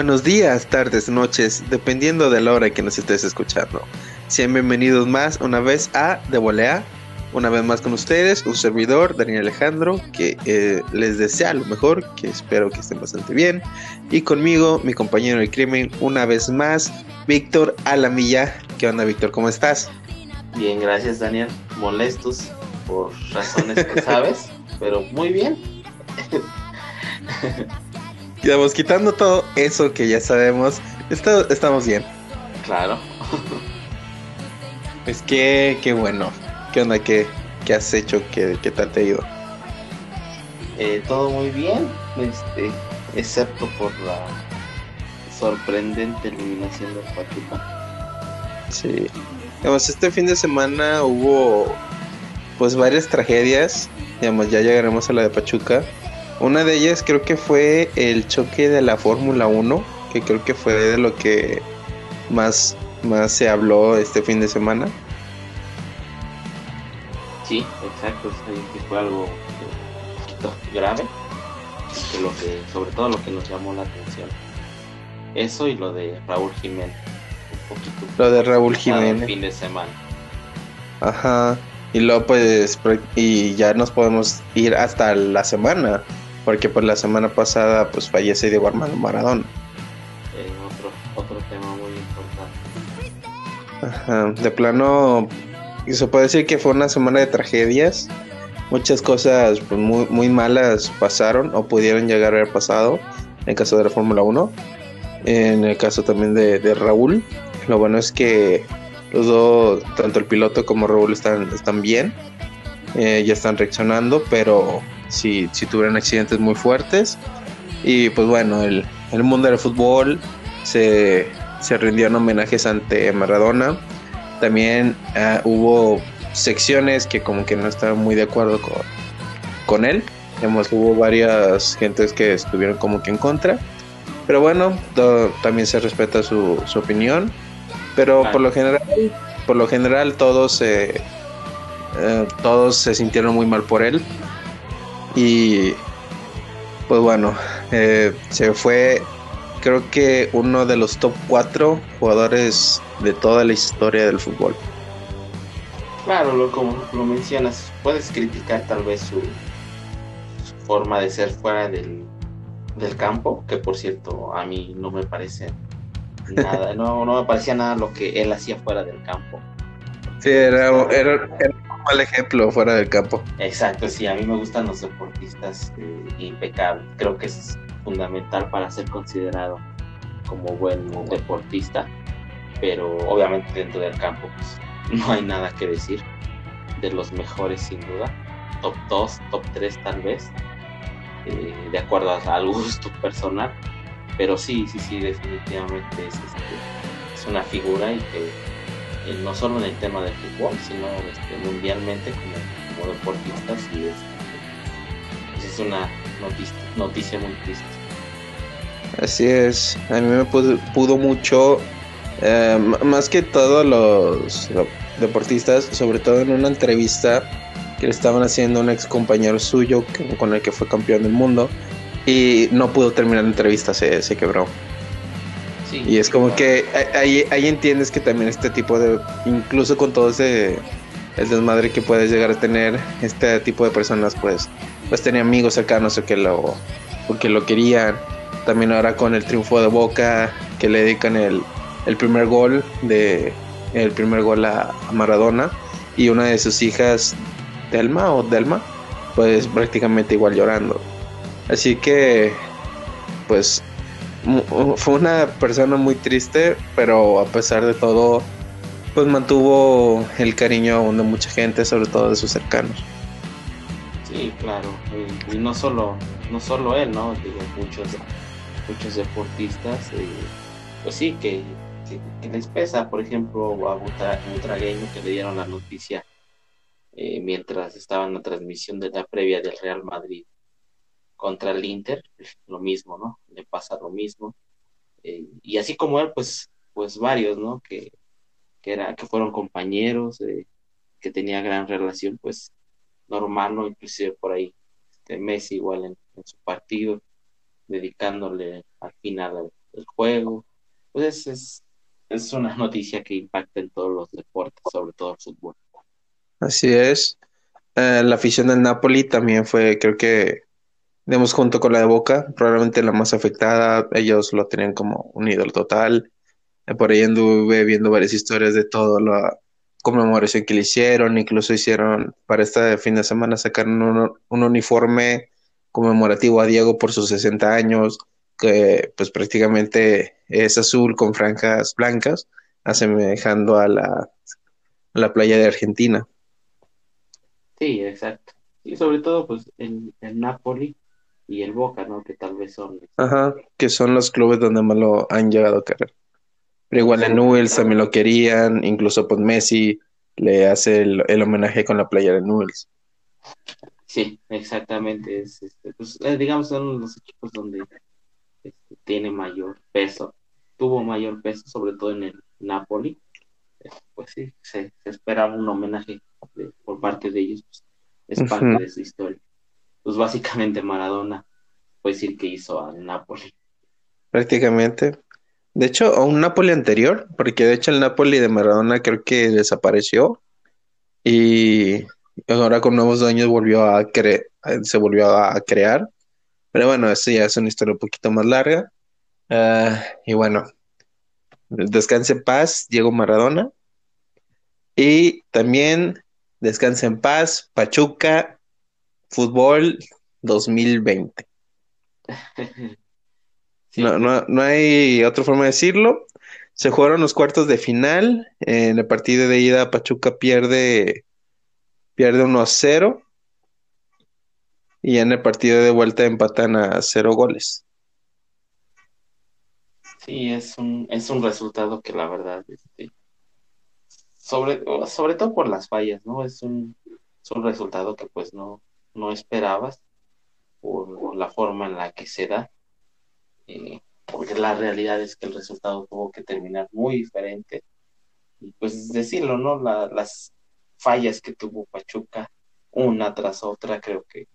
buenos días, tardes, noches, dependiendo de la hora que nos estés escuchando. Sean bienvenidos más una vez a De Volea, una vez más con ustedes, un servidor, Daniel Alejandro, que eh, les desea lo mejor, que espero que estén bastante bien. Y conmigo, mi compañero de crimen, una vez más, Víctor Alamilla. ¿Qué onda, Víctor? ¿Cómo estás? Bien, gracias, Daniel. Molestos por razones que sabes, pero muy bien. Digamos, quitando todo eso que ya sabemos, estamos bien. Claro. Es que, qué bueno. ¿Qué onda? ¿Qué, qué has hecho? ¿Qué, ¿Qué, tal te ha ido? Eh, todo muy bien, este, excepto por la sorprendente eliminación de Pachuca. Sí. Digamos, este fin de semana hubo pues varias tragedias. Digamos, ya llegaremos a la de Pachuca. Una de ellas creo que fue el choque de la Fórmula 1, que creo que fue de lo que más, más se habló este fin de semana. Sí, exacto, fue algo un poquito grave, lo que, sobre todo lo que nos llamó la atención. Eso y lo de Raúl Jiménez, un poquito. Lo de Raúl Jiménez. fin de semana. Ajá, y luego pues, y ya nos podemos ir hasta la semana, porque pues la semana pasada pues fallece Diego Armando Maradona. Eh, otro, otro tema muy importante. Ajá, de plano y se puede decir que fue una semana de tragedias. Muchas cosas pues, muy, muy malas pasaron o pudieron llegar a haber pasado en el caso de la Fórmula 1. En el caso también de, Raúl. Lo bueno es que los dos, tanto el piloto como Raúl están, están bien. Eh, ya están reaccionando, pero sí, sí tuvieron accidentes muy fuertes. Y pues bueno, el, el mundo del fútbol se, se rindió en homenajes ante Maradona también ah, hubo secciones que como que no estaban muy de acuerdo con, con él. Hemos, hubo varias gentes que estuvieron como que en contra. Pero bueno, también se respeta su, su opinión. Pero por lo general, por lo general todos eh, todos se sintieron muy mal por él. Y pues bueno, eh, se fue creo que uno de los top 4 jugadores de toda la historia del fútbol. Claro, lo, como lo mencionas, puedes criticar tal vez su, forma de ser fuera del, campo, que por cierto a mí no me parece nada, no, no me parecía nada lo que él hacía fuera del campo. Sí, era, mal ejemplo fuera del campo. Exacto, sí, a mí me gustan los deportistas eh, impecables. Creo que es fundamental para ser considerado como buen deportista, pero obviamente dentro del campo pues, no hay nada que decir. De los mejores sin duda, top 2, top 3 tal vez, eh, de acuerdo al gusto personal, pero sí, sí, sí, definitivamente es, este, es una figura y que no solo en el tema del fútbol, sino este, mundialmente como, como deportista, sí es, pues, es una noticia, noticia muy triste. Así es, a mí me pudo, mucho, eh, más que todos los deportistas, sobre todo en una entrevista que le estaban haciendo un ex compañero suyo con el que fue campeón del mundo y no pudo terminar la entrevista, se, se quebró. Y es como que ahí, ahí entiendes que también este tipo de, incluso con todo ese el desmadre que puedes llegar a tener, este tipo de personas pues, pues tenía amigos cercanos que lo, que lo querían. También ahora con el triunfo de Boca, que le dedican el, primer gol de el primer gol a, Maradona. Y una de sus hijas, Delma o Delma, pues prácticamente igual llorando. Así que, pues, fue una persona muy triste, pero a pesar de todo, pues mantuvo el cariño aún de mucha gente, sobre todo de sus cercanos. Sí, claro, y, no solo, no solo él, ¿no? Digo, muchos muchos deportistas, eh, pues sí, que, les pesa, por ejemplo, a Butragueño que le dieron la noticia eh, mientras estaba en la transmisión de la previa del Real Madrid contra el Inter, lo mismo, ¿no? Le pasa lo mismo. Eh, y así como él, pues, pues varios, ¿no? Que, que, era, que fueron compañeros, que tenía gran relación, pues normal, ¿no? Inclusive por ahí, este Messi igual en su partido, dedicándole al final el juego. Pues es, es una noticia que impacta en todos los deportes, sobre todo el fútbol. Así es. Eh, la afición del Napoli también fue, creo que, digamos, junto con la de Boca, probablemente la más afectada. Ellos lo tenían como un ídolo total. Eh, por ahí anduve viendo varias historias de todo la conmemoración que le hicieron. Incluso hicieron, para este fin de semana, sacaron un, un uniforme conmemorativo a Diego por sus 60 años, que pues prácticamente es azul con franjas blancas, asemejando a la, la playa de Argentina. Sí, exacto. Y sobre todo, pues, el, el Napoli y el Boca, ¿no? Que tal vez son... Ajá, que son los clubes donde más lo han llegado a querer. Pero igual en Newell's también lo querían, incluso pues Messi le hace el, el homenaje con la playa de Newell's. Sí, exactamente. Es, este, pues, eh, digamos, son los equipos donde este, tiene mayor peso, tuvo mayor peso, sobre todo en el Napoli. Eh, Pues sí, se, se esperaba un homenaje de- por parte de ellos, pues, es parte de su historia. Pues básicamente Maradona puede decir que hizo al Napoli. prácticamente. De hecho, a un Napoli anterior, porque de hecho el Napoli de Maradona creo que desapareció y ahora con nuevos dueños volvió a cre- se volvió a crear. Pero bueno, eso ya es una historia un poquito más larga. Ah, y bueno, descanse en paz, Diego Maradona. Y también descanse en paz, Pachuca Fútbol 2020. Sí, No, no, no hay otra forma de decirlo. Se jugaron los cuartos de final. En el partido de ida, Pachuca pierde, pierde 1 a 0. Y en el partido de vuelta empatan a 0 goles. sí, es un, es un resultado que la verdad, este, sobre, sobre todo por las fallas, ¿no? Es un, es un resultado que pues no, no esperabas por la forma en la que se da. eh, porque la realidad es que el resultado tuvo que terminar muy diferente. Y pues decirlo, ¿no? La- las fallas que tuvo Pachuca, una tras otra, creo que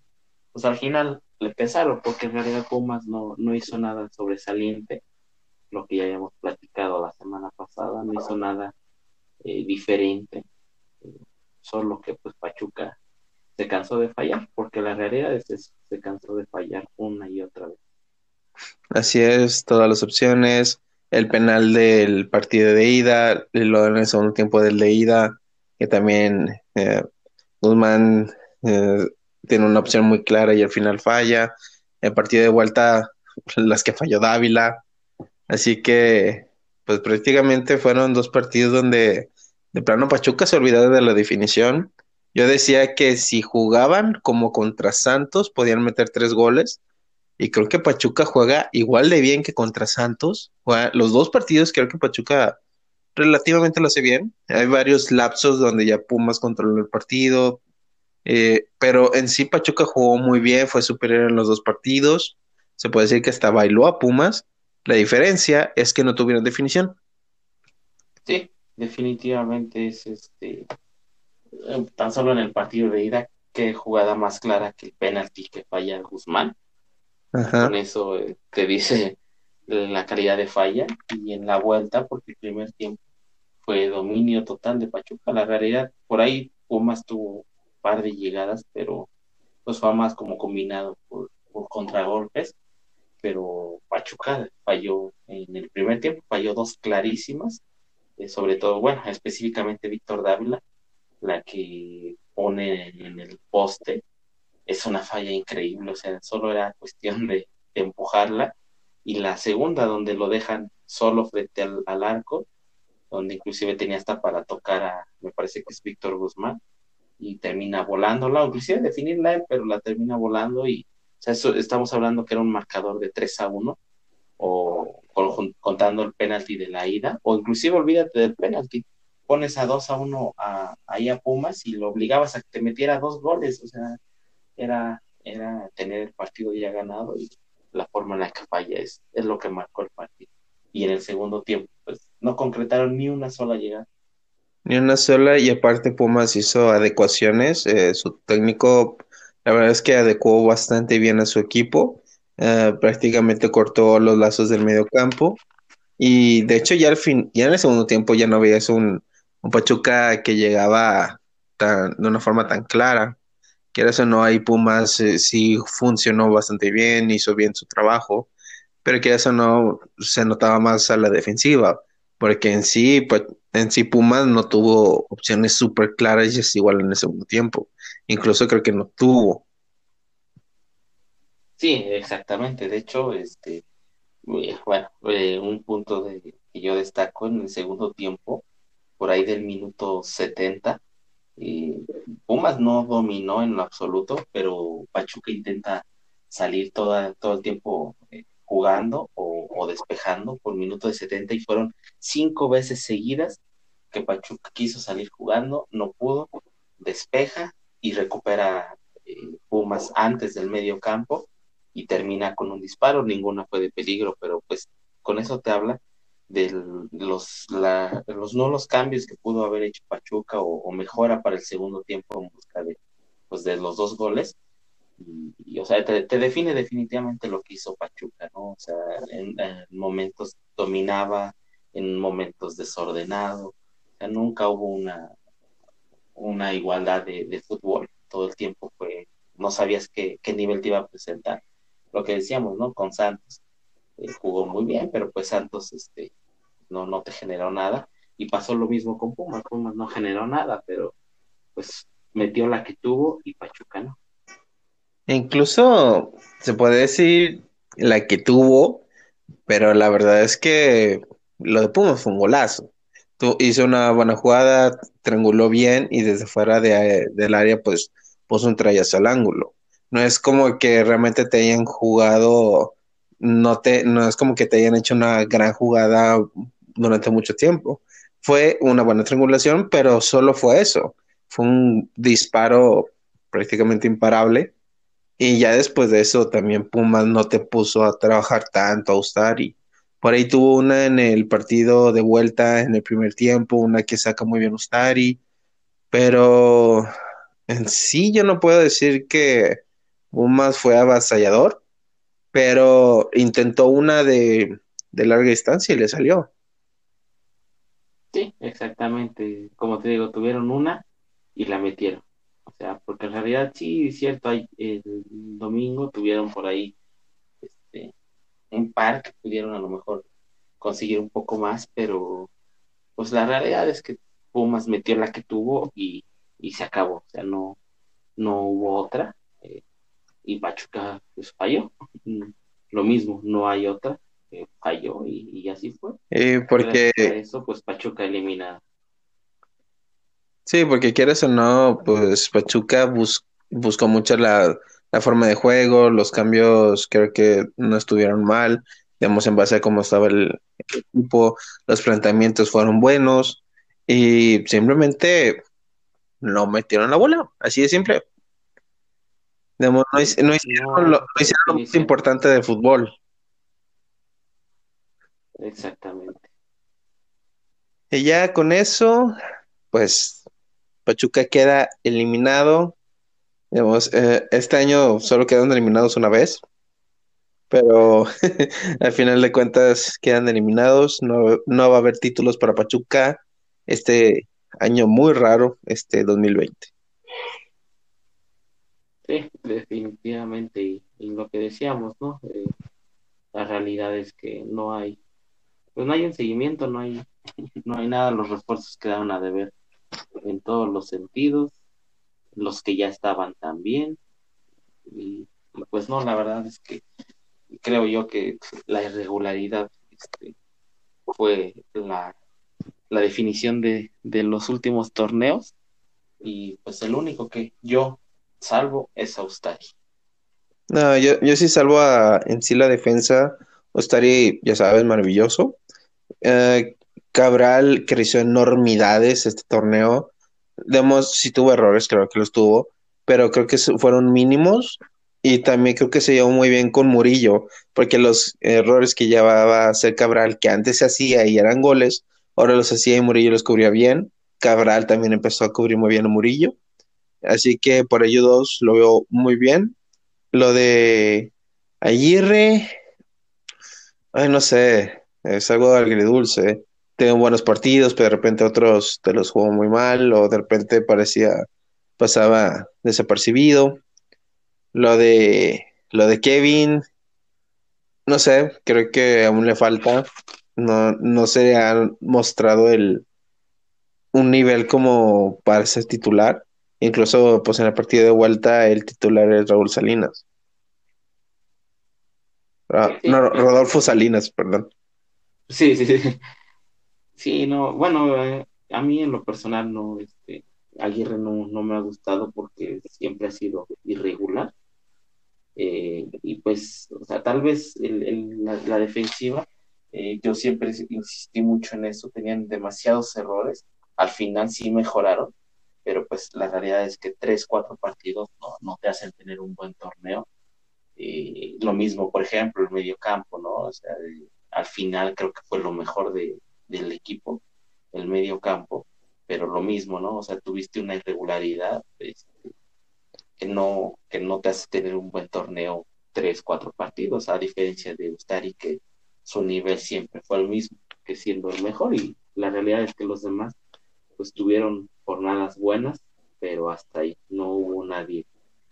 pues al final le pesaron, porque en realidad Pumas no, no hizo nada sobresaliente, lo que ya habíamos platicado la semana pasada, no hizo nada eh, diferente, eh, solo que pues Pachuca se cansó de fallar, porque la realidad es que se cansó de fallar una y otra vez. Así es, todas las opciones. El penal del partido de ida, lo en el segundo tiempo del de ida, que también eh, Guzmán eh, tiene una opción muy clara y al final falla. El partido de vuelta, las que falló Dávila. Así que, pues prácticamente fueron dos partidos donde de plano Pachuca se olvidó de la definición. Yo decía que si jugaban como contra Santos, podían meter tres goles. Y creo que Pachuca juega igual de bien que contra Santos. Los dos partidos creo que Pachuca relativamente lo hace bien. Hay varios lapsos donde ya Pumas controló el partido. eh, pero en sí Pachuca jugó muy bien, fue superior en los dos partidos. Se puede decir que hasta bailó a Pumas. La diferencia es que no tuvieron definición. Sí, definitivamente es este tan solo en el partido de ida que jugada más clara que el penalti que falla Guzmán. Ajá. Con eso eh, te dice la calidad de falla y en la vuelta porque el primer tiempo fue dominio total de Pachuca. La realidad por ahí Pumas tuvo un par de llegadas, pero pues fue más como combinado por, por contragolpes. Pero Pachuca falló en el primer tiempo, falló dos clarísimas eh, sobre todo, bueno, específicamente Víctor Dávila, la que pone en el poste, es una falla increíble, o sea, solo era cuestión de, empujarla, y la segunda donde lo dejan solo frente al, arco, donde inclusive tenía hasta para tocar a, me parece que es Víctor Guzmán, y termina volándola, inclusive definirla él, pero la termina volando y, o sea, eso, estamos hablando que era un marcador de 3 a 1, o con, contando el penalti de la ida, o inclusive olvídate del penalti, pones a 2 a 1 a, ahí a Pumas y lo obligabas a que te metiera dos goles, o sea, era, era tener el partido ya ganado y la forma en la que falla es, es lo que marcó el partido. Y en el segundo tiempo, pues no concretaron ni una sola llegada. Ni una sola, y aparte Pumas hizo adecuaciones, eh, su técnico, la verdad es que adecuó bastante bien a su equipo, eh, prácticamente cortó los lazos del medio campo. Y de hecho, ya al fin, ya en el segundo tiempo ya no veías un, un Pachuca que llegaba tan, de una forma tan clara. Quieras o no, ahí Pumas eh, sí funcionó bastante bien, hizo bien su trabajo, pero que eso no se notaba más a la defensiva, porque en sí, pues, en sí Pumas no tuvo opciones súper claras y es igual en el segundo tiempo. Incluso creo que no tuvo. Sí, exactamente. De hecho, este, eh, bueno, eh, un punto de, que yo destaco en el segundo tiempo, por ahí del minuto 70, eh, Pumas no dominó en lo absoluto, pero Pachuca intenta salir toda, todo el tiempo eh, jugando o, o, despejando por minuto de 70 y fueron cinco veces seguidas que Pachuca quiso salir jugando, no pudo, despeja y recupera eh, Pumas antes del medio campo y termina con un disparo, ninguna fue de peligro, pero pues con eso te habla de los, la, los no los cambios que pudo haber hecho Pachuca o, mejora para el segundo tiempo en busca de, pues, de los dos goles. Y, o sea, te, define definitivamente lo que hizo Pachuca, ¿no? O sea, en, en momentos dominaba, en momentos desordenado, nunca hubo una, una igualdad de, de fútbol, todo el tiempo fue, no sabías qué, qué nivel te iba a presentar lo que decíamos, ¿no? Con Santos. Eh, jugó muy bien, pero pues Santos este, no, no te generó nada. Y pasó lo mismo con Pumas. Pumas no generó nada, pero pues metió la que tuvo y Pachuca no. Incluso se puede decir la que tuvo, pero la verdad es que lo de Pumas fue un golazo. Tú hizo una buena jugada, trianguló bien y desde fuera de, del área pues puso un trayazo al ángulo no es como que realmente te hayan jugado, no, te, no es como que te hayan hecho una gran jugada durante mucho tiempo. Fue una buena triangulación, pero solo fue eso. Fue un disparo prácticamente imparable. Y ya después de eso también Pumas no te puso a trabajar tanto, a usar y por ahí tuvo una en el partido de vuelta en el primer tiempo, una que saca muy bien Ustari, pero en sí yo no puedo decir que Pumas fue avasallador, pero intentó una de, de larga distancia y le salió. Sí, exactamente. Como te digo, tuvieron una y la metieron. O sea, porque en realidad sí, es cierto, hay, el domingo tuvieron por ahí este, un par que pudieron a lo mejor conseguir un poco más, pero pues la realidad es que Pumas metió la que tuvo y, y se acabó. O sea, no, no hubo otra. Y Pachuca pues falló. Lo mismo, no hay otra, eh, falló y, y, así fue. Eh, porque eso pues Pachuca elimina. Sí, porque quieres o no, pues Pachuca bus buscó mucho la, la, forma de juego, los cambios creo que no estuvieron mal, digamos en base a cómo estaba el, el equipo, los planteamientos fueron buenos y simplemente no metieron la bola, así de simple. Digamos, no, no, hicieron, lo, no hicieron lo más importante de fútbol. Exactamente. Y ya con eso, pues Pachuca queda eliminado. Digamos, eh, este año solo quedan eliminados una vez, pero al final de cuentas quedan eliminados. No, no va a haber títulos para Pachuca este año muy raro, este 2020. Sí, definitivamente, y, lo que decíamos, ¿no? Eh, la realidad es que no hay, pues no hay un seguimiento, no hay, no hay nada, los refuerzos quedaron a deber en todos los sentidos, los que ya estaban también, y, y pues no, la verdad es que creo yo que la irregularidad este, fue la, la definición de, de los últimos torneos, y pues el único que yo salvo es a Ustari. No, yo, yo sí salvo a, en sí la defensa. Ustari, ya sabes, maravilloso. Eh, Cabral creció enormidades este torneo. Demos, si tuvo errores, creo que los tuvo, pero creo que fueron mínimos. Y también creo que se llevó muy bien con Murillo, porque los errores que llevaba a hacer Cabral, que antes se hacía y eran goles, ahora los hacía y Murillo los cubría bien. Cabral también empezó a cubrir muy bien a Murillo. Así que por ello dos lo veo muy bien. Lo de Aguirre, ay, no sé, es algo agridulce. Tiene buenos partidos, pero de repente otros te los jugó muy mal, o de repente parecía, pasaba desapercibido. Lo de, lo de Kevin, no sé, creo que aún le falta. No, no se ha mostrado el, un nivel como para ser titular. Incluso, pues en el partido de vuelta, el titular es Raúl Salinas. Ah, no, Rodolfo Salinas, perdón. Sí, sí, sí. Sí, no, bueno, eh, a mí en lo personal no, este, Aguirre no, no me ha gustado porque siempre ha sido irregular. Eh, y pues, o sea, tal vez el, la, defensiva, eh, yo siempre insistí mucho en eso, tenían demasiados errores, al final sí mejoraron, pero pues la realidad es que tres, cuatro partidos no, no te hacen tener un buen torneo. Eh, lo mismo, por ejemplo, el medio campo, ¿no? O sea, al final creo que fue lo mejor de, del equipo, el medio campo, pero lo mismo, ¿no? O sea, tuviste una irregularidad este, que, no, que no te hace tener un buen torneo tres, cuatro partidos, a diferencia de Ustari, que su nivel siempre fue el mismo, que siendo el mejor, y la realidad es que los demás pues tuvieron jornadas buenas, pero hasta ahí no hubo nadie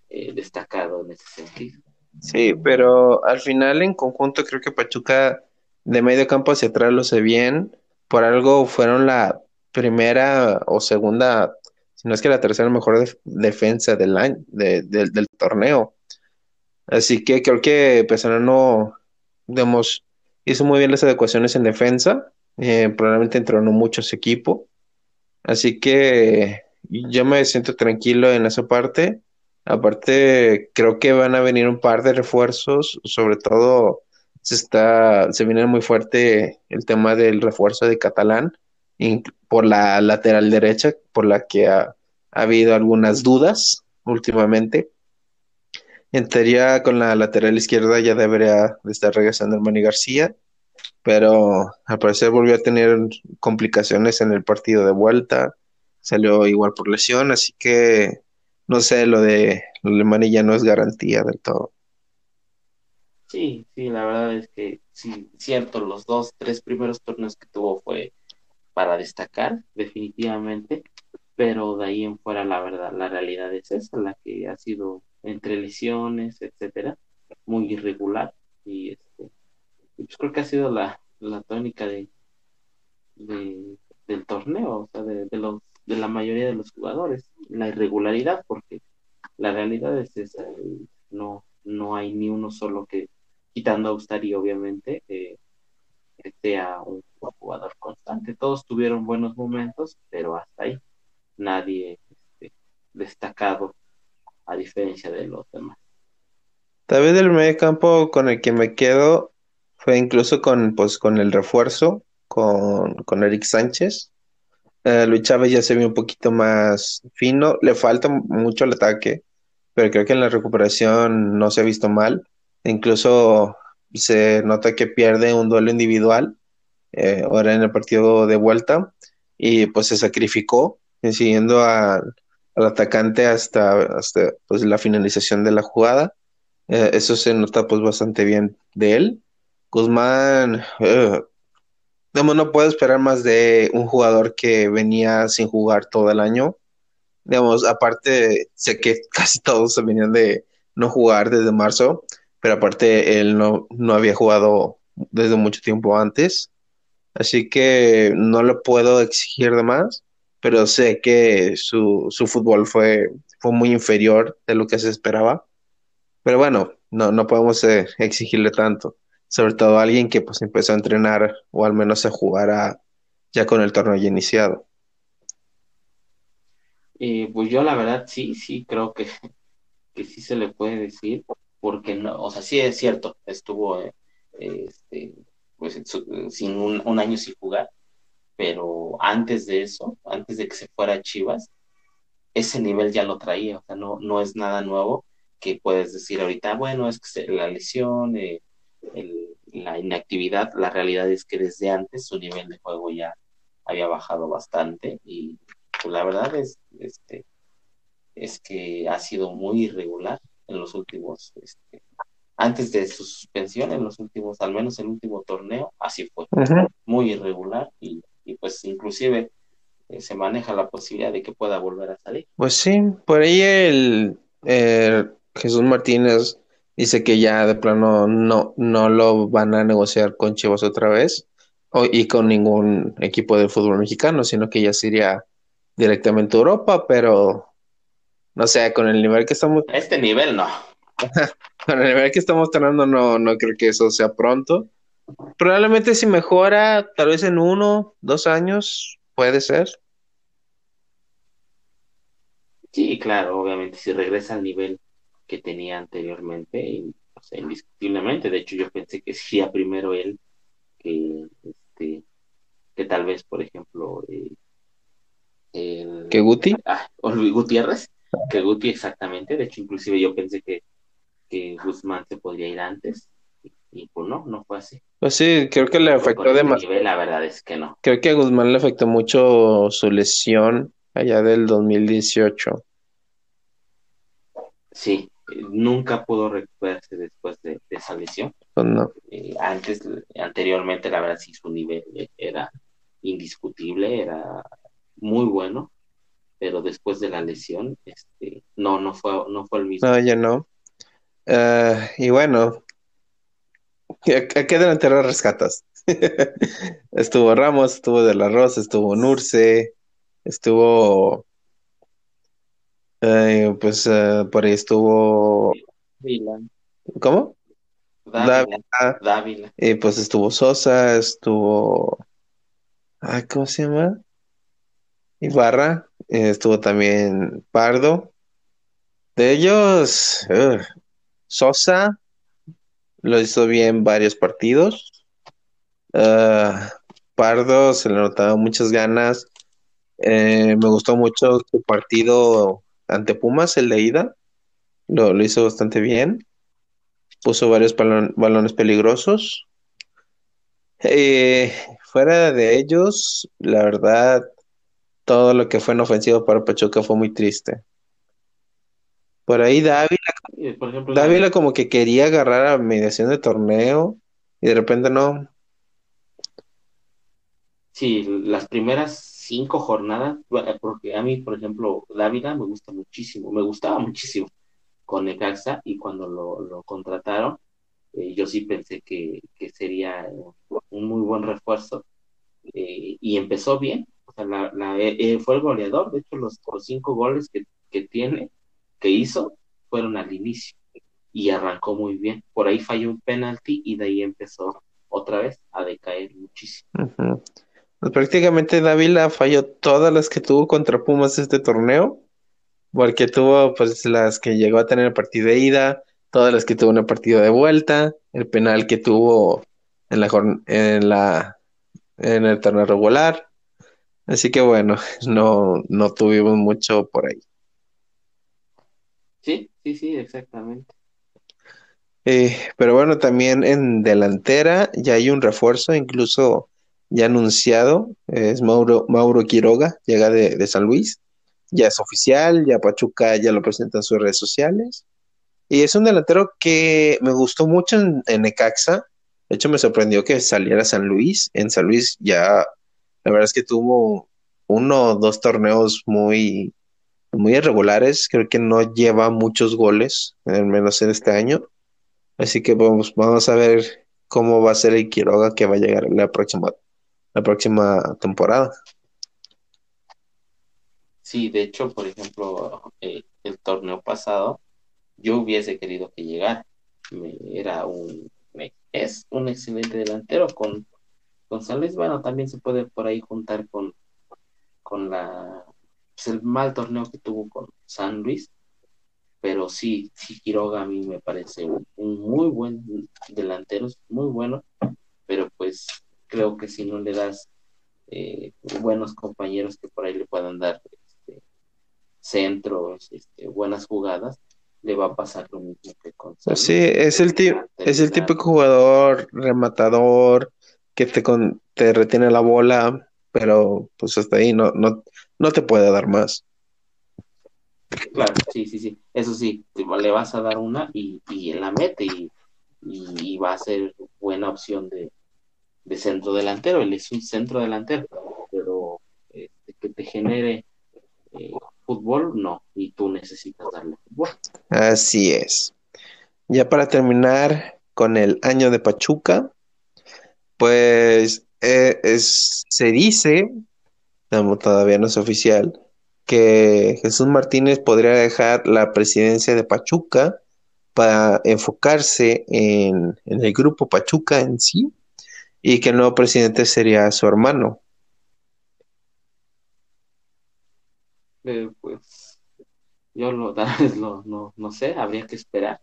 eh, destacado en ese sentido. Sí, pero al final en conjunto creo que Pachuca de medio campo hacia atrás lo sé bien. Por algo fueron la primera o segunda, si no es que la tercera mejor defensa del año, del torneo. Así que creo que no digamos, hizo muy bien las adecuaciones en defensa. Eh, probablemente entrenó mucho ese equipo. Así que yo me siento tranquilo en esa parte. Aparte, creo que van a venir un par de refuerzos, sobre todo se está, se viene muy fuerte el tema del refuerzo de Catalán por la lateral derecha, por la que ha, habido algunas dudas últimamente. En teoría, con la lateral izquierda ya debería de estar regresando Manny García, pero al parecer volvió a tener complicaciones en el partido de vuelta, salió igual por lesión, así que no sé, lo de, de ya no es garantía del todo. Sí, sí, la verdad es que sí, cierto, los dos, tres primeros torneos que tuvo fue para destacar, definitivamente, pero de ahí en fuera la verdad, la realidad es esa, la que ha sido entre lesiones, etcétera, muy irregular y este, pues creo que ha sido la, la tónica de, de, del torneo, o sea, de, de, los, de la mayoría de los jugadores, la irregularidad, porque la realidad es esa, no, no hay ni uno solo que quitando a Ustari, obviamente, sea un, jugador constante. Todos tuvieron buenos momentos, pero hasta ahí nadie este, destacado, a diferencia de los demás. Tal vez del medio campo con el que me quedo fue incluso con, pues, con el refuerzo, con, con Eric Sánchez. Eh, Luis Chávez ya se ve un poquito más fino, le falta mucho el ataque, pero creo que en la recuperación no se ha visto mal. Incluso se nota que pierde un duelo individual eh, ahora en el partido de vuelta y pues se sacrificó siguiendo al atacante hasta, hasta pues, la finalización de la jugada. Eh, eso se nota pues bastante bien de él. Guzmán, eh, no puedo esperar más de un jugador que venía sin jugar todo el año. Digamos, aparte, sé que casi todos se venían de no jugar desde marzo, pero aparte él no, no había jugado desde mucho tiempo antes, así que no le puedo exigir de más, pero sé que su, su fútbol fue, fue muy inferior de lo que se esperaba, pero bueno, no, no podemos eh, exigirle tanto, sobre todo a alguien que pues empezó a entrenar o al menos a jugar ya con el torneo ya iniciado. Eh, pues yo la verdad sí, sí creo que, que sí se le puede decir, porque no, o sea, sí es cierto, estuvo eh, este, pues, sin un, año sin jugar, pero antes de eso, antes de que se fuera a Chivas, ese nivel ya lo traía, o sea, no, no es nada nuevo que puedes decir ahorita, bueno, es que la lesión, eh, la inactividad, la realidad es que desde antes su nivel de juego ya había bajado bastante y pues, la verdad es, este, es que ha sido muy irregular en los últimos este, antes de su suspensión en los últimos, al menos el último torneo, así fue, muy irregular y, pues inclusive eh, se maneja la posibilidad de que pueda volver a salir. Pues sí, por ahí el, Jesús Martínez dice que ya de plano no, no lo van a negociar con Chivas otra vez o, y con ningún equipo de fútbol mexicano, sino que ya sería directamente a Europa, pero no sé, con el nivel que estamos... Este nivel no. con el nivel que estamos teniendo no, no creo que eso sea pronto. Probablemente si mejora, tal vez en uno, dos años, puede ser. Sí, claro, obviamente si regresa al nivel que tenía anteriormente, indiscutiblemente. De hecho, yo pensé que sería primero él que, este, que tal vez, por ejemplo, eh, el, ¿Que Guti? Ah, Gutiérrez, que Guti exactamente. De hecho, inclusive yo pensé que, que Guzmán se podría ir antes. Y, pues no, no fue así. Pues sí, creo que le afectó demasiado. La verdad es que no. Creo que a Guzmán le afectó mucho su lesión allá del 2018. Sí, nunca pudo recuperarse después de, esa lesión. Pues no. Eh, antes, anteriormente, la verdad, sí, su nivel era indiscutible, era muy bueno, pero después de la lesión, este, no, no fue, no fue el mismo. No, ya no. Eh, y bueno, ¿a qué delantero rescatas? estuvo Ramos, estuvo De La Rosa, estuvo Nurce, estuvo eh, pues eh, por ahí estuvo. ¿Cómo? Dávila. Y pues estuvo Sosa, estuvo. Ay, ¿cómo se llama? Ibarra. Eh, estuvo también Pardo. De ellos, Sosa lo hizo bien varios partidos. Pardo se le notaba muchas ganas. me gustó mucho su partido ante Pumas, el de ida, lo, hizo bastante bien. Puso varios balones peligrosos. Eh, fuera de ellos, la verdad, todo lo que fue en ofensivo para Pachuca fue muy triste. Por ahí Dávila, por ejemplo, Dávila como que quería agarrar a mediación de torneo y de repente no. Sí, las primeras cinco jornadas, porque a mí, por ejemplo, Dávila me gusta muchísimo, me gustaba muchísimo con Necaxa y cuando lo, contrataron, eh, yo sí pensé que, sería un muy buen refuerzo eh, y empezó bien, eh, fue el goleador, de hecho los, cinco goles que, tiene, que hizo, fueron al inicio y arrancó muy bien. Por ahí falló un penalti y de ahí empezó otra vez a decaer muchísimo. Pues prácticamente Dávila falló todas las que tuvo contra Pumas este torneo, porque tuvo pues las que llegó a tener el partido de ida, todas las que tuvo en el partido de vuelta, el penal que tuvo en la en la en el torneo regular. Así que bueno, no, no tuvimos mucho por ahí. Sí, sí, sí, exactamente. Eh, pero bueno, también en delantera ya hay un refuerzo, incluso ya anunciado, es Mauro, Mauro Quiroga, llega de, San Luis, ya es oficial, ya Pachuca ya lo presenta en sus redes sociales. Y es un delantero que me gustó mucho en, en Necaxa. De hecho, me sorprendió que saliera San Luis. En San Luis ya, la verdad es que tuvo uno o dos torneos muy, muy irregulares. Creo que no lleva muchos goles, al menos en este año. Así que vamos, vamos a ver cómo va a ser el Quiroga que va a llegar la próxima la próxima temporada. Sí, de hecho, por ejemplo, eh, el torneo pasado, yo hubiese querido que llegara. era un, es un excelente delantero con, Luis. Bueno, también se puede por ahí juntar con, con la, pues, el mal torneo que tuvo con San Luis. Pero sí, sí, Quiroga a mí me parece un, un muy buen delantero, muy bueno. Pero pues creo que si no le das eh, buenos compañeros que por ahí le puedan dar este, centros, este, buenas jugadas, le va a pasar lo mismo que con pues Sí, es el, es el típico jugador rematador que te, con, te retiene la bola, pero pues hasta ahí no, no, no te puede dar más. Claro, sí, sí, sí. Eso sí, le vas a dar una y, y la mete y y, va a ser buena opción de, centro delantero. Él es un centro delantero, pero este, que te genere eh, fútbol, no, y tú necesitas darle fútbol. Así es. Ya para terminar con el año de Pachuca, pues eh, es, se dice, todavía no es oficial, que Jesús Martínez podría dejar la presidencia de Pachuca para enfocarse en, el grupo Pachuca en sí y que el nuevo presidente sería su hermano. Eh, pues yo lo, tal vez lo, no, no sé, habría que esperar.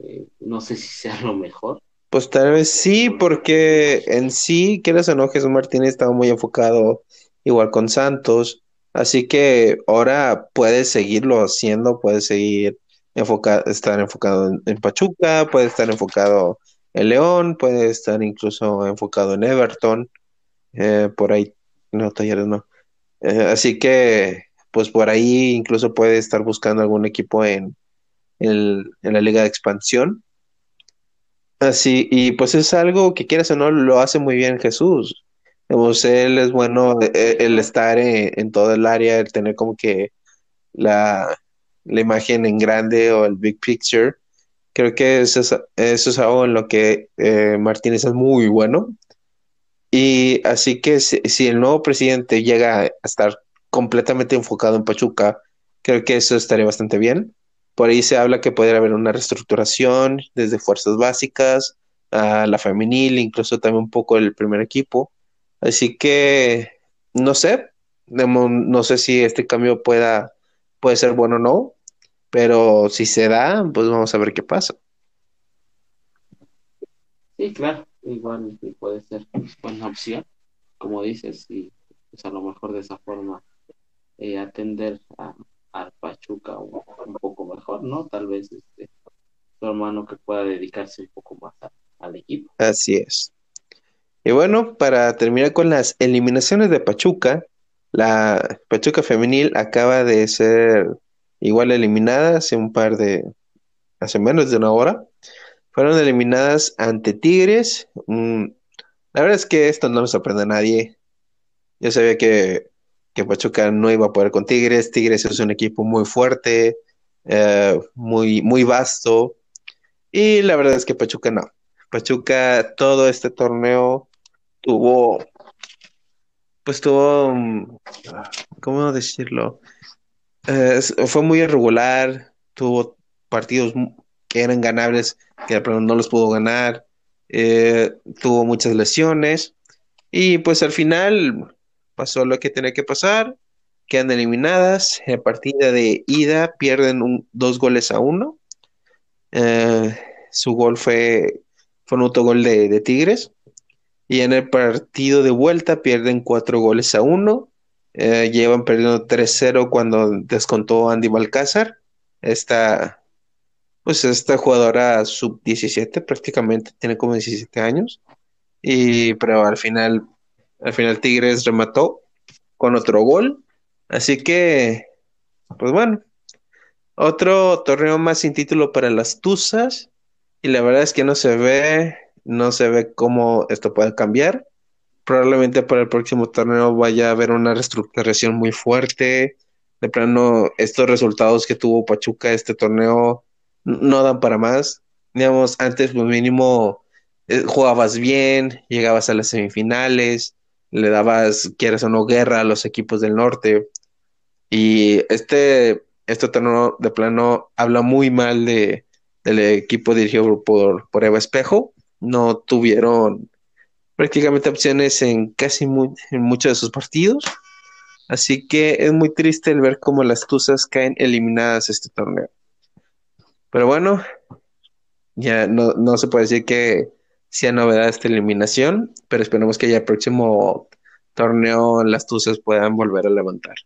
Eh, no sé si sea lo mejor. Pues tal vez sí, porque en sí, quieras o no, Jesús Martínez estaba muy enfocado igual con Santos, así que ahora puede seguirlo haciendo, puede seguir enfocado, estar enfocado en, Pachuca, puede estar enfocado en León, puede estar incluso enfocado en Everton, eh, por ahí, no, talleres no. Eh, así que, pues por ahí incluso puede estar buscando algún equipo en, en, la liga de expansión. Así, y pues es algo que quieras o no, lo hace muy bien Jesús. él es bueno eh, el, estar en, en, todo el área, el tener como que la, la imagen en grande o el big picture. Creo que eso es, eso es algo en lo que eh, Martínez es muy bueno. Y así que si, el nuevo presidente llega a estar completamente enfocado en Pachuca, creo que eso estaría bastante bien. Por ahí se habla que podría haber una reestructuración desde fuerzas básicas a la femenil, incluso también un poco el primer equipo. Así que no sé, no sé si este cambio pueda puede ser bueno o no, pero si se da, pues vamos a ver qué pasa. Sí, claro, igual puede ser buena opción, como dices, y pues a lo mejor de esa forma eh, atender a, Pachuca un, poco mejor, ¿no? Tal vez este, su hermano que pueda dedicarse un poco más al equipo. Así es. Y bueno, para terminar con las eliminaciones de Pachuca, la Pachuca femenil acaba de ser igual eliminada hace un par de, hace menos de una hora. Fueron eliminadas ante Tigres. Mm, la verdad es que esto no nos sorprende a nadie. Yo sabía que, que Pachuca no iba a poder con Tigres. Tigres es un equipo muy fuerte, eh, muy, muy vasto. Y la verdad es que Pachuca no. Pachuca todo este torneo tuvo, pues tuvo, mm, ¿cómo decirlo? Eh, fue muy irregular, tuvo partidos que eran ganables, que no los pudo ganar, eh, tuvo muchas lesiones y pues al final pasó lo que tenía que pasar, quedan eliminadas, en partida de ida pierden dos goles a uno, eh, su gol fue, fue un autogol de Tigres y en el partido de vuelta pierden cuatro goles a uno eh, llevan perdiendo 3-0 cuando descontó Andy Balcázar. Esta, pues esta jugadora sub-17 prácticamente, tiene como 17 años. Y, pero al final, al final Tigres remató con otro gol. Así que, pues bueno, otro torneo más sin título para las Tuzas. Y la verdad es que no se ve, no se ve cómo esto puede cambiar probablemente para el próximo torneo vaya a haber una reestructuración muy fuerte. De plano, estos resultados que tuvo Pachuca este torneo no dan para más. Digamos, antes pues mínimo eh, jugabas bien, llegabas a las semifinales, le dabas, quieres o no, guerra a los equipos del norte. Y este, este torneo de plano habla muy mal de, del equipo dirigido por, por Eva Espejo. No tuvieron prácticamente opciones en casi en muchos de sus partidos. Así que es muy triste el ver cómo las Tuzas caen eliminadas este torneo. Pero bueno, ya no, no se puede decir que sea novedad esta eliminación, pero esperemos que ya el próximo torneo las Tuzas puedan volver a levantar.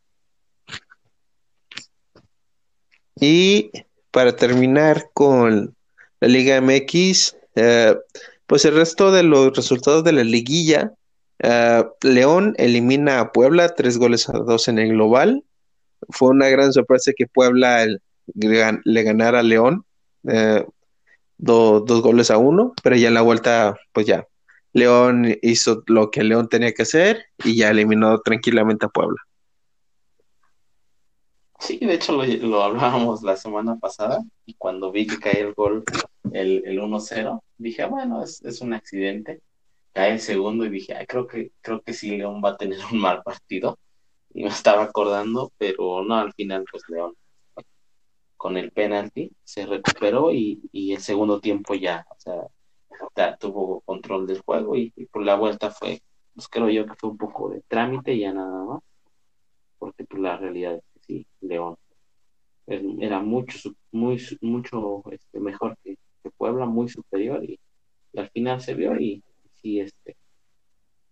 Y para terminar con la Liga MX, eh, pues el resto de los resultados de la liguilla, eh, León elimina a Puebla tres goles a dos en el global. Fue una gran sorpresa que Puebla le ganara a León. Eh, dos goles a uno, pero ya en la vuelta, pues ya, León hizo lo que León tenía que hacer y ya eliminó tranquilamente a Puebla. Sí, de hecho lo, hablábamos la semana pasada y cuando vi que cae el gol, el, el 1-0, dije, ah, bueno, es, es, un accidente. Cae el segundo y dije, creo que creo que sí León va a tener un mal partido. Y me estaba acordando, pero no, al final pues León con el penalti se recuperó y, y el segundo tiempo ya, o sea, tuvo control del juego y, por la vuelta fue, pues creo yo que fue un poco de trámite y ya nada más, porque pues la realidad es que sí, León era mucho, muy, mucho este, mejor que, Puebla, muy superior y, al final se vio y sí, este,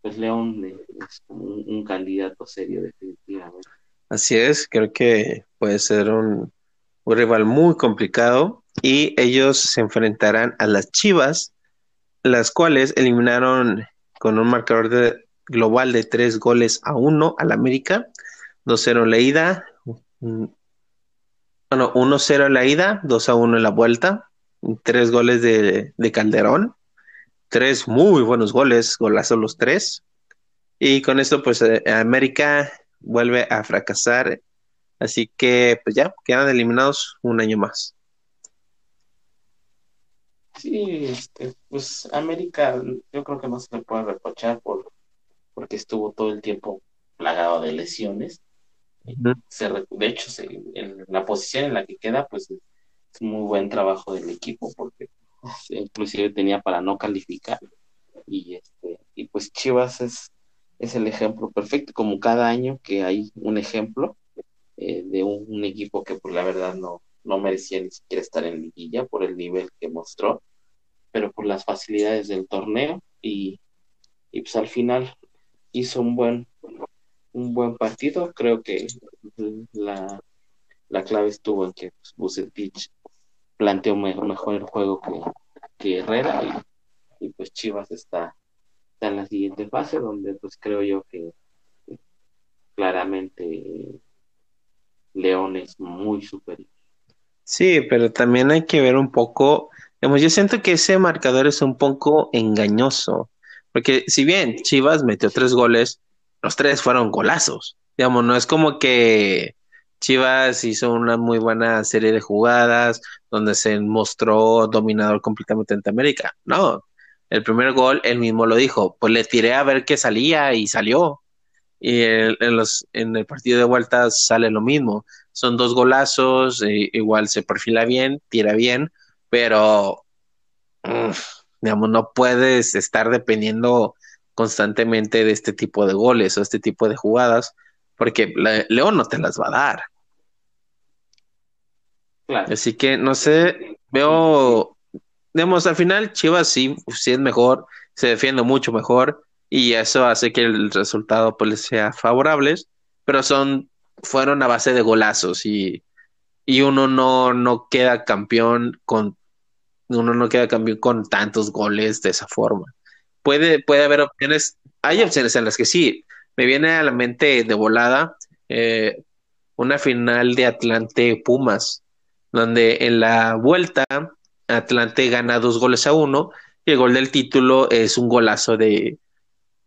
pues León es un, un candidato serio definitivamente. Así es, creo que puede ser un un rival muy complicado y ellos se enfrentarán a las Chivas, las cuales eliminaron con un marcador de, global de tres goles a uno al América, 2-0 en la ida, bueno, 1-0 en la ida, 2 a 1 en la vuelta, tres goles de, de Calderón, tres muy buenos goles, golazos los tres. Y con esto, pues eh, América vuelve a fracasar Así que, pues ya, quedan eliminados un año más. Sí, este, pues América, yo creo que no se le puede reprochar por porque estuvo todo el tiempo plagado de lesiones. de hecho, en la posición en la que queda, pues muy buen trabajo del equipo, porque inclusive tenía para no calificar. Y este, y pues Chivas es, es el ejemplo perfecto, como cada año que hay un ejemplo, eh, de un, equipo que por la verdad no, no merecía ni siquiera estar en liguilla por el nivel que mostró, pero por las facilidades del torneo y, y pues al final hizo un buen un buen partido. Creo que la, la clave estuvo en que pues, planteó mejor el juego que, Herrera y, y, pues Chivas está, está en la siguiente fase donde pues creo yo que claramente León es muy superior. Sí, pero también hay que ver un poco, digamos, yo siento que ese marcador es un poco engañoso, porque si bien Chivas metió tres goles, los tres fueron golazos, digamos, no es como que Chivas hizo una muy buena serie de jugadas donde se mostró dominador completamente ante América, no, el primer gol él mismo lo dijo, pues le tiré a ver qué salía y salió, y en, los, en el partido de vuelta sale lo mismo. Son dos golazos, e igual se perfila bien, tira bien, pero digamos, no puedes estar dependiendo constantemente de este tipo de goles o este tipo de jugadas, porque León no te las va a dar. Así que no sé, veo, digamos, al final Chivas sí, sí es mejor, se defiende mucho mejor, y eso hace que el resultado pues sea favorable, pero son fueron a base de golazos y, y uno no, no queda campeón con uno no queda campeón con tantos goles de esa forma. Puede, puede haber opciones, hay opciones en las que sí, me viene a la mente de volada eh, una final de Atlante Pumas, donde en la vuelta Atlante gana dos goles a uno y el gol del título es un golazo de,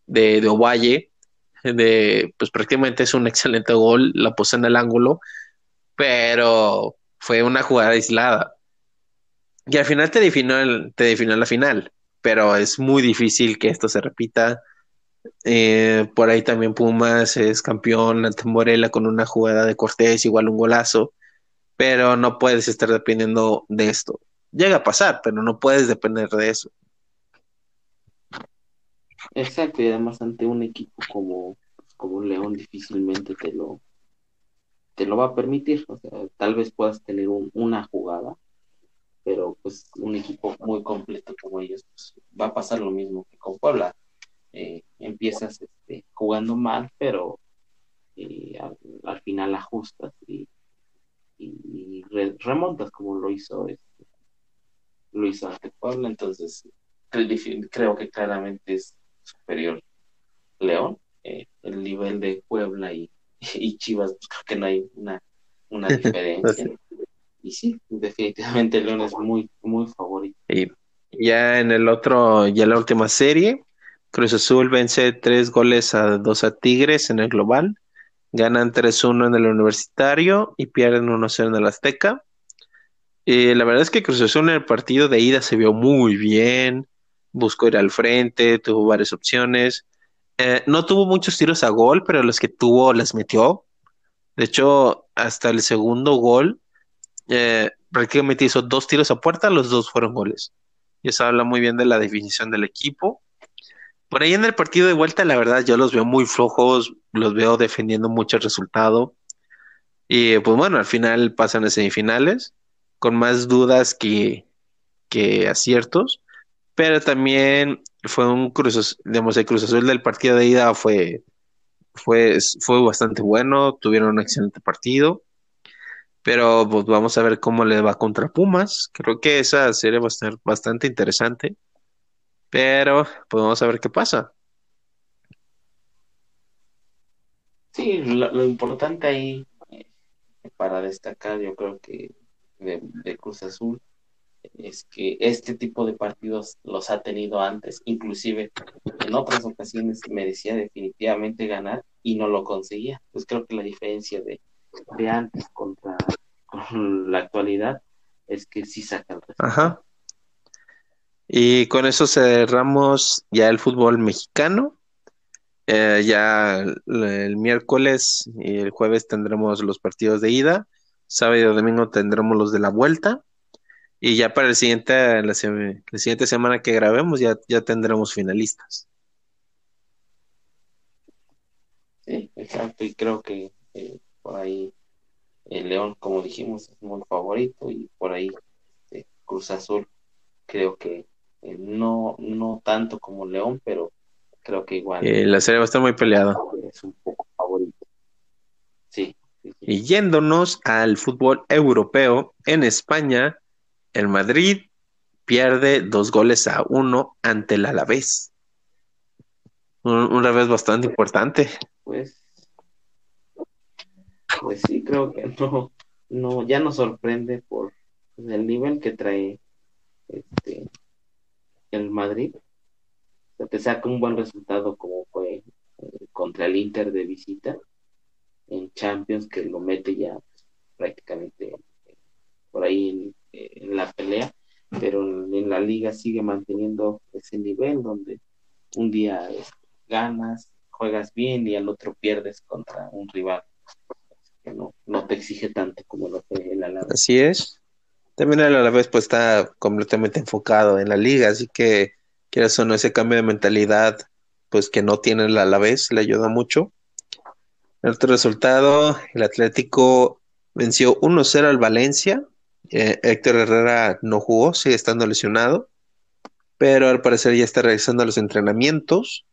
de, de Ovalle, de, pues prácticamente es un excelente gol, la puso en el ángulo, pero fue una jugada aislada. Y al final te definió, te definió la final, pero es muy difícil que esto se repita. Eh, por ahí también Pumas es campeón ante Morela con una jugada de Cortés, igual un golazo, pero no puedes estar dependiendo de esto. Llega a pasar, pero no puedes depender de eso. Exacto, y además ante un equipo como, como un León difícilmente te lo, te lo va a permitir. O sea, tal vez puedas tener una jugada, pero pues un equipo muy completo como ellos, pues, va a pasar lo mismo que con Puebla. Eh, empiezas este, jugando mal, pero eh, al, final ajustas y, y remontas como lo hizo este, lo hizo ante Puebla. Entonces, creo que claramente es superior León, eh, el nivel de Puebla y, y Chivas, pues, creo que no hay una, una diferencia. y sí, definitivamente León es muy, muy favorito. Y ya en el otro, ya la última serie, Cruz Azul vence tres goles a dos a Tigres en el global. Ganan 3-1 en el universitario y pierden 1-0 en el Azteca. Y la verdad es que Cruz Azul en el partido de ida se vio muy bien. Buscó ir al frente, tuvo varias opciones. Eh, no tuvo muchos tiros a gol, pero los que tuvo las metió. De hecho, hasta el segundo gol, eh, prácticamente hizo dos tiros a puerta, los dos fueron goles. Y eso habla muy bien de la definición del equipo. Por ahí en el partido de vuelta, la verdad, yo los veo muy flojos, los veo defendiendo mucho el resultado. Y pues bueno, al final pasan a semifinales, con más dudas que, que aciertos. Pero también fue un cruz, digamos, el Cruz Azul del partido de ida fue, fue, fue bastante bueno, tuvieron un excelente partido. Pero pues vamos a ver cómo le va contra Pumas. Creo que esa serie va a estar bastante interesante. Pero pues vamos a ver qué pasa. Sí, lo, importante ahí eh, para destacar, yo creo que de, Cruz Azul es que este tipo de partidos los ha tenido antes, inclusive en otras ocasiones merecía definitivamente ganar y no lo conseguía. Pues creo que la diferencia de, de antes contra la actualidad es que sí saca el resultado. Ajá. Y con eso cerramos ya el fútbol mexicano. Eh, ya el, miércoles y el jueves tendremos los partidos de ida. Sábado y domingo tendremos los de la vuelta. Y ya para el siguiente, la, siguiente semana que grabemos ya, ya tendremos finalistas. Sí, exacto. Y creo que eh, por ahí el León, como dijimos, es muy favorito. Y por ahí Cruz Azul creo que eh, no, no tanto como León, pero creo que igual. Eh, la serie va a estar muy peleada. Es un poco favorito. Sí, Y yéndonos al fútbol europeo, en España, el Madrid pierde dos goles a uno ante el Alavés. Un, un revés bastante importante. Pues, pues sí, creo que no, no, ya nos sorprende por el nivel que trae este el Madrid te saca un buen resultado como fue eh, contra el Inter de visita en Champions que lo mete ya pues, prácticamente eh, por ahí en, la pelea pero en, la liga sigue manteniendo ese nivel donde un día ganas juegas bien y al otro pierdes contra un rival que no, no te exige tanto como lo fue el Alavés. Así es. También el Alavés pues está completamente enfocado en la liga, así que quieras o no ese cambio de mentalidad pues que no tiene el Alavés le ayuda mucho. El otro resultado, el Atlético venció 1-0 al Valencia. Eh, Héctor Herrera no jugó, sigue estando lesionado, pero al parecer ya está regresando a los entrenamientos.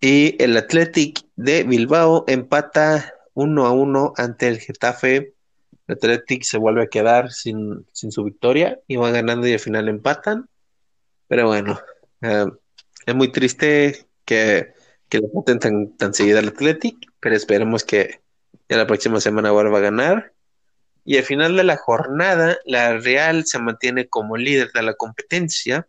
Y el Athletic de Bilbao empata 1 a 1 ante el Getafe Athletic se vuelve a quedar sin, su victoria y van ganando y al final empatan. Pero bueno, eh, es muy triste que, que le empaten tan, tan seguida al Athletic, pero esperemos que ya la próxima semana vuelva a ganar. Y al final de la jornada, la Real se mantiene como líder de la competencia.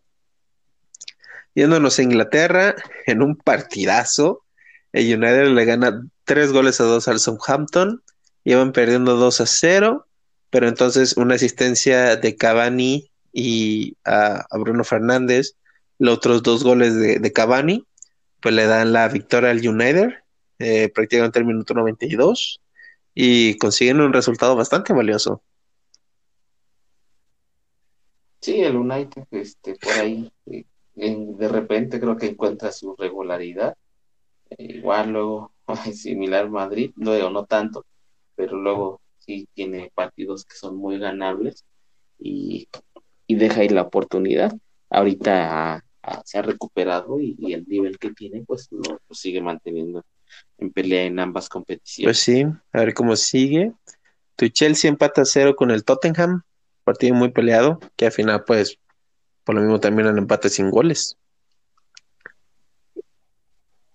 Yéndonos a Inglaterra, en un partidazo, el United le gana tres goles a dos al Southampton iban perdiendo 2 a 0, pero entonces una asistencia de Cavani y a, Bruno Fernández, los otros dos goles de, Cavani, pues le dan la victoria al United, eh, prácticamente el minuto 92, y consiguen un resultado bastante valioso. Sí, el United, este, por ahí, eh, de repente creo que encuentra su regularidad. Eh, igual luego, similar Madrid, luego no tanto, pero luego sí tiene partidos que son muy ganables y, deja ir la oportunidad. Ahorita se ha recuperado y, el nivel que tiene pues lo, sigue manteniendo en pelea en ambas competiciones. Pues sí, a ver cómo sigue. Tu Chelsea empata a cero con el Tottenham, partido muy peleado, que al final pues por lo mismo también el empate sin goles.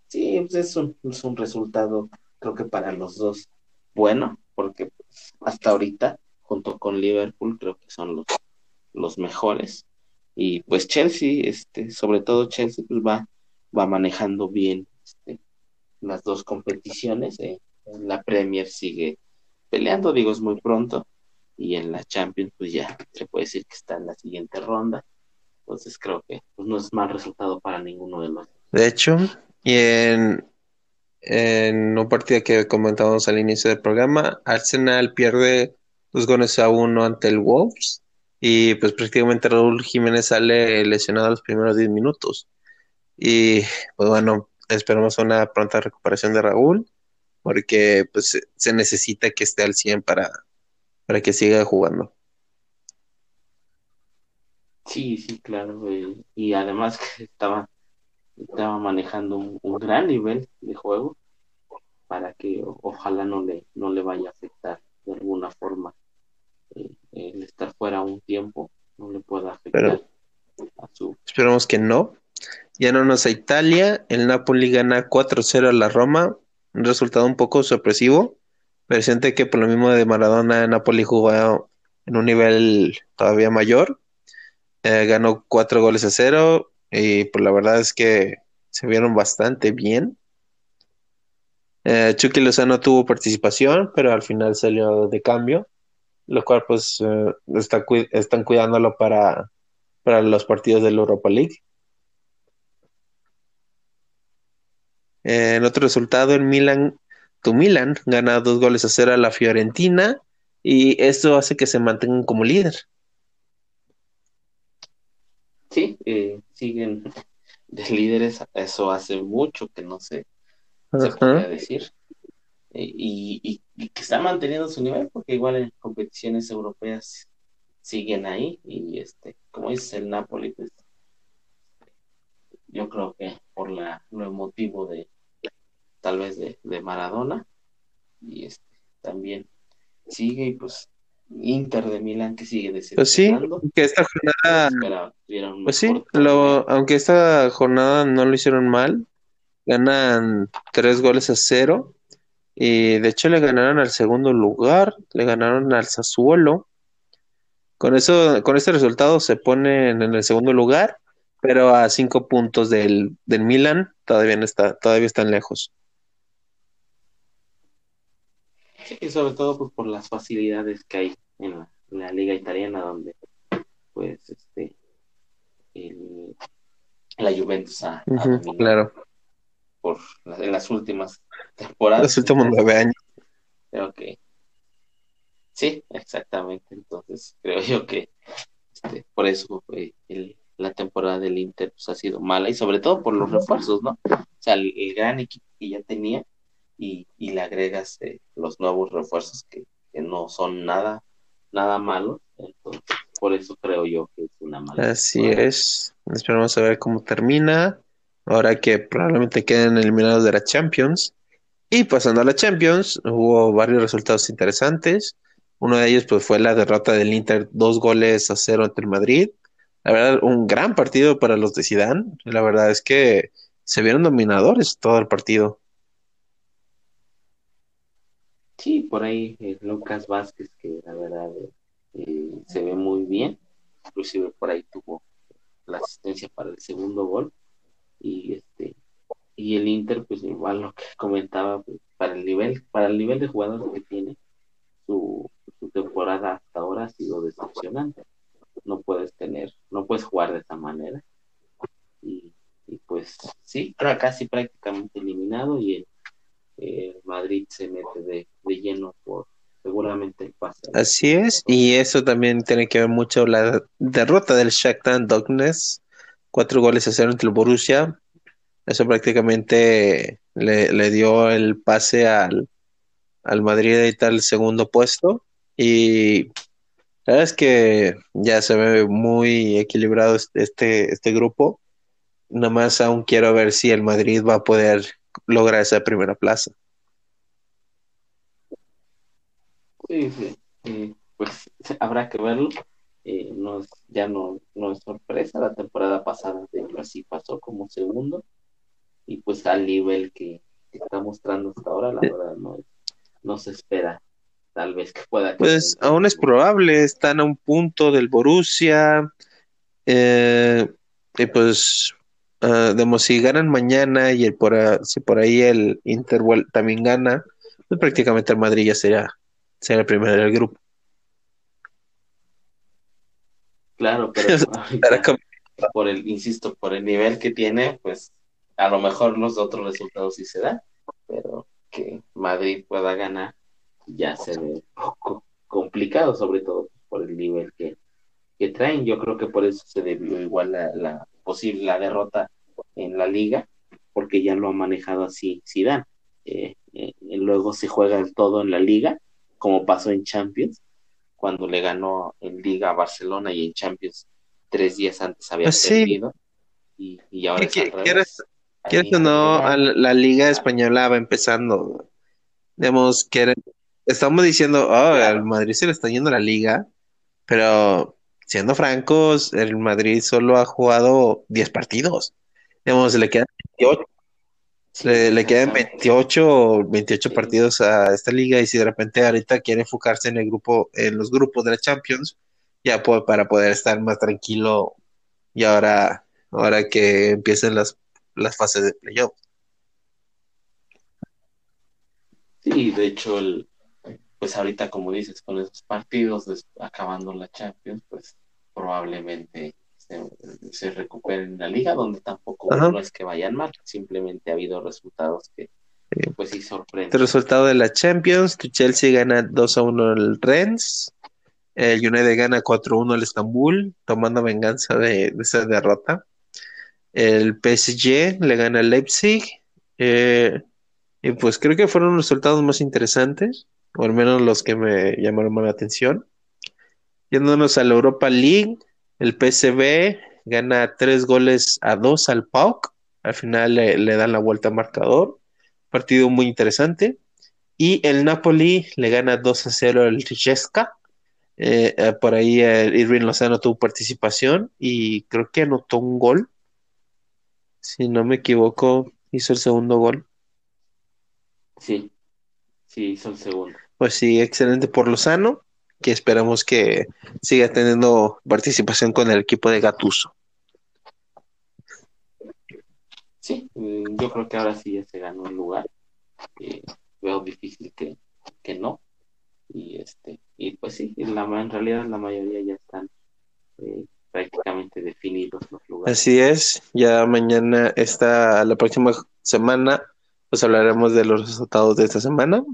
Sí, pues es un, es un resultado creo que para los dos bueno, porque pues, hasta ahorita, junto con Liverpool, creo que son los, los mejores. Y pues Chelsea, este, sobre todo Chelsea, pues va, va manejando bien este, las dos competiciones. Eh. La Premier sigue peleando, digo, es muy pronto. Y en la Champions, pues ya se puede decir que está en la siguiente ronda. Entonces creo que pues, no es mal resultado para ninguno de los. De hecho, y en, en un partido que comentábamos al inicio del programa, Arsenal pierde dos goles a uno ante el Wolves y pues prácticamente Raúl Jiménez sale lesionado los primeros 10 minutos. Y pues bueno, esperamos una pronta recuperación de Raúl porque pues se necesita que esté al 100 para, para que siga jugando. Sí, sí, claro. y además que estaba, estaba manejando un, gran nivel de juego para que ojalá no le, no le vaya a afectar de alguna forma eh, el estar fuera un tiempo, no le pueda afectar a su... Esperamos que no. Ya no nos a Italia, el Napoli gana 4-0 a la Roma, un resultado un poco sorpresivo, pero siente que por lo mismo de Maradona, Napoli jugó en un nivel todavía mayor eh, ganó cuatro goles a cero y pues la verdad es que se vieron bastante bien. Eh, Chucky Lozano tuvo participación, pero al final salió de cambio, lo cual pues eh, están cuidándolo para, para los partidos de la Europa League. en otro resultado, en Milan, tu Milan gana dos goles a cero a la Fiorentina y esto hace que se mantengan como líder sí, eh, siguen de líderes, eso hace mucho que no se, se podría decir. Eh, y, que está manteniendo su nivel, porque igual en competiciones europeas siguen ahí. Y este, como dices, el Napoli, pues yo creo que por la, lo emotivo de tal vez de, de Maradona, y este también sigue y pues Inter de Milán que sigue Pues sí, que esta jornada. Pues sí, lo, aunque esta jornada no lo hicieron mal, ganan tres goles a cero. Y de hecho le ganaron al segundo lugar, le ganaron al Sassuolo. Con eso, con este resultado se ponen en el segundo lugar, pero a cinco puntos del, del Milan todavía no está, todavía están lejos. Sí, sobre todo pues, por las facilidades que hay en la, liga italiana, donde pues este la Juventus ha, claro. por en las últimas temporadas. Los últimos nueve años. Creo que sí, exactamente. Entonces creo yo que este, por eso la temporada del Inter pues, ha sido mala y sobre todo por los refuerzos, ¿no? O sea, el gran equipo que ya tenía y, le agregas eh, los nuevos refuerzos que, no son nada, nada malos. Entonces, por eso creo yo que es una mala. Así es. Esperamos a ver cómo termina. Ahora que probablemente queden eliminados de la Champions. Y pasando a la Champions, hubo varios resultados interesantes. Uno de ellos pues, fue la derrota del Inter, dos goles a cero ante el Madrid. La verdad, un gran partido para los de Zidane. La verdad es que se vieron dominadores todo el partido. Sí, por ahí eh, Lucas Vázquez, que la verdad eh, se ve muy bien, inclusive por ahí tuvo la asistencia para el segundo gol. Y este y el Inter pues igual lo que comentaba pues, para el nivel para el nivel de jugadores que tiene su, temporada hasta ahora ha sido decepcionante. No puedes tener no puedes jugar de esta manera. Y, y pues sí casi prácticamente eliminado y el eh, Madrid se mete de, lleno por seguramente el pase. Así es, y eso también tiene que ver mucho la derrota del Shakhtar Donetsk, cuatro goles a cero entre el Borussia. Eso prácticamente le, dio el pase al, al Madrid y tal segundo puesto. Y la verdad es que ya se ve muy equilibrado este, este grupo. Nada más aún quiero ver si el Madrid va a poder logra esa primera plaza. Sí, sí. pues habrá que verlo. Eh, no ya no, no es sorpresa, la temporada pasada así pasó como segundo y pues al nivel que, está mostrando hasta ahora, la verdad no, no se espera tal vez que pueda. Pues aún es probable, están a un punto del Borussia, Eh, y pues, uh, digamos, si ganan mañana y el por, si por ahí el Inter también gana, pues prácticamente el Madrid ya sería, sería el primero del grupo. Claro, pero por el, insisto, por el nivel que tiene, pues a lo mejor los otros resultados sí se dan, pero que Madrid pueda ganar ya se ve poco complicado, sobre todo por el nivel que, que traen. Yo creo que por eso se debió igual la, la posible la derrota en la liga, porque ya lo ha manejado así Zidane. Eh, eh, luego se juega el todo en la liga, como pasó en Champions, cuando le ganó en Liga a Barcelona y en Champions tres días antes había pues perdido. Y, y ahora ¿Quieres, ¿quieres o no? La, Liga Española va empezando. Digamos que estamos diciendo, oh, al Madrid se le está yendo la Liga, pero siendo francos, el Madrid solo ha jugado 10 partidos. Digamos, le quedan 28 le, quedan 28 28 partidos a esta liga y si de repente ahorita quiere enfocarse en el grupo, en los grupos de la Champions, ya puede, para poder estar más tranquilo y ahora, ahora que empiecen las, las fases de playoff. Sí, de hecho, el, pues ahorita como dices, con esos partidos acabando la Champions, pues probablemente se, recuperen en la liga, donde tampoco no es que vayan mal, simplemente ha habido resultados que pues sí sorprenden. El resultado de la Champions, Chelsea gana 2 a 1 el Rennes, el United gana 4 a 1 el Estambul, tomando venganza de, esa derrota. El PSG le gana al Leipzig. Eh, y pues creo que fueron los resultados más interesantes, o al menos los que me llamaron más la atención. Yéndonos a la Europa League, el PSV gana tres goles a dos al PAOK. Al final le, dan la vuelta al marcador. Partido muy interesante. Y el Napoli le gana 2 a 0 al Rijeka. Eh, eh, por ahí el Irving Lozano tuvo participación y creo que anotó un gol. Si no me equivoco, hizo el segundo gol. Sí, sí, hizo el segundo. Pues sí, excelente por Lozano que esperamos que siga teniendo participación con el equipo de Gatuso. Sí, mm, yo creo que ahora sí ya se ganó el lugar. Eh, veo difícil que, no. Y este y pues sí, en, la, en realidad la mayoría ya están eh, prácticamente definidos los lugares. Así es, ya mañana está la próxima semana, pues hablaremos de los resultados de esta semana.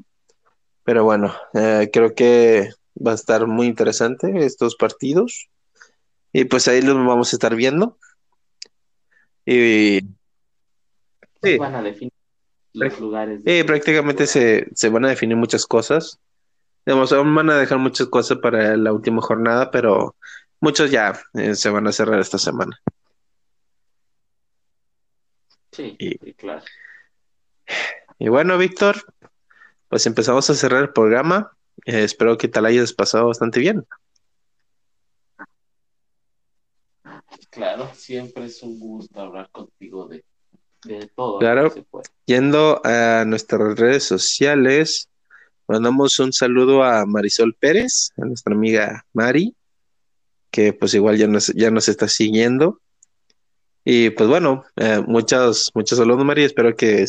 Pero bueno, eh, creo que Va a estar muy interesante estos partidos. Y pues ahí los vamos a estar viendo. Y sí. van a definir los lugares. prácticamente se, van a definir muchas cosas. Digamos, aún van a dejar muchas cosas para la última jornada, pero muchos ya eh, se van a cerrar esta semana. Sí, claro. Y bueno, Víctor, pues empezamos a cerrar el programa. Eh, espero que tal hayas pasado bastante bien. Claro, siempre es un gusto hablar contigo de, todo. Claro, yendo a nuestras redes sociales, mandamos un saludo a Marisol Pérez, a nuestra amiga Mari, que pues igual ya nos, ya nos está siguiendo. Y pues bueno, eh, muchos, muchos saludos Mari, espero que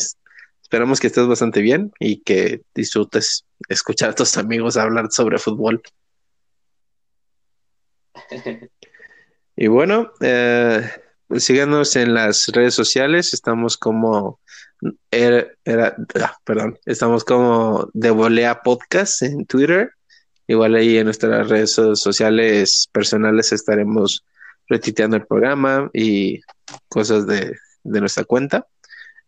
Esperamos que estés bastante bien y que disfrutes escuchar a tus amigos hablar sobre fútbol. y bueno, eh, síganos en las redes sociales. Estamos como era, ah, perdón, estamos como de Volea Podcast en Twitter. Igual ahí en nuestras redes sociales personales estaremos retiteando el programa y cosas de, de nuestra cuenta.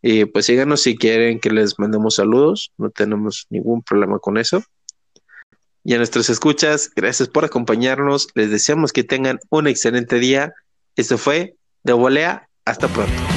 Y pues síganos si quieren que les mandemos saludos, no tenemos ningún problema con eso. Y a nuestros escuchas, gracias por acompañarnos. Les deseamos que tengan un excelente día. Esto fue De Volea. Hasta pronto.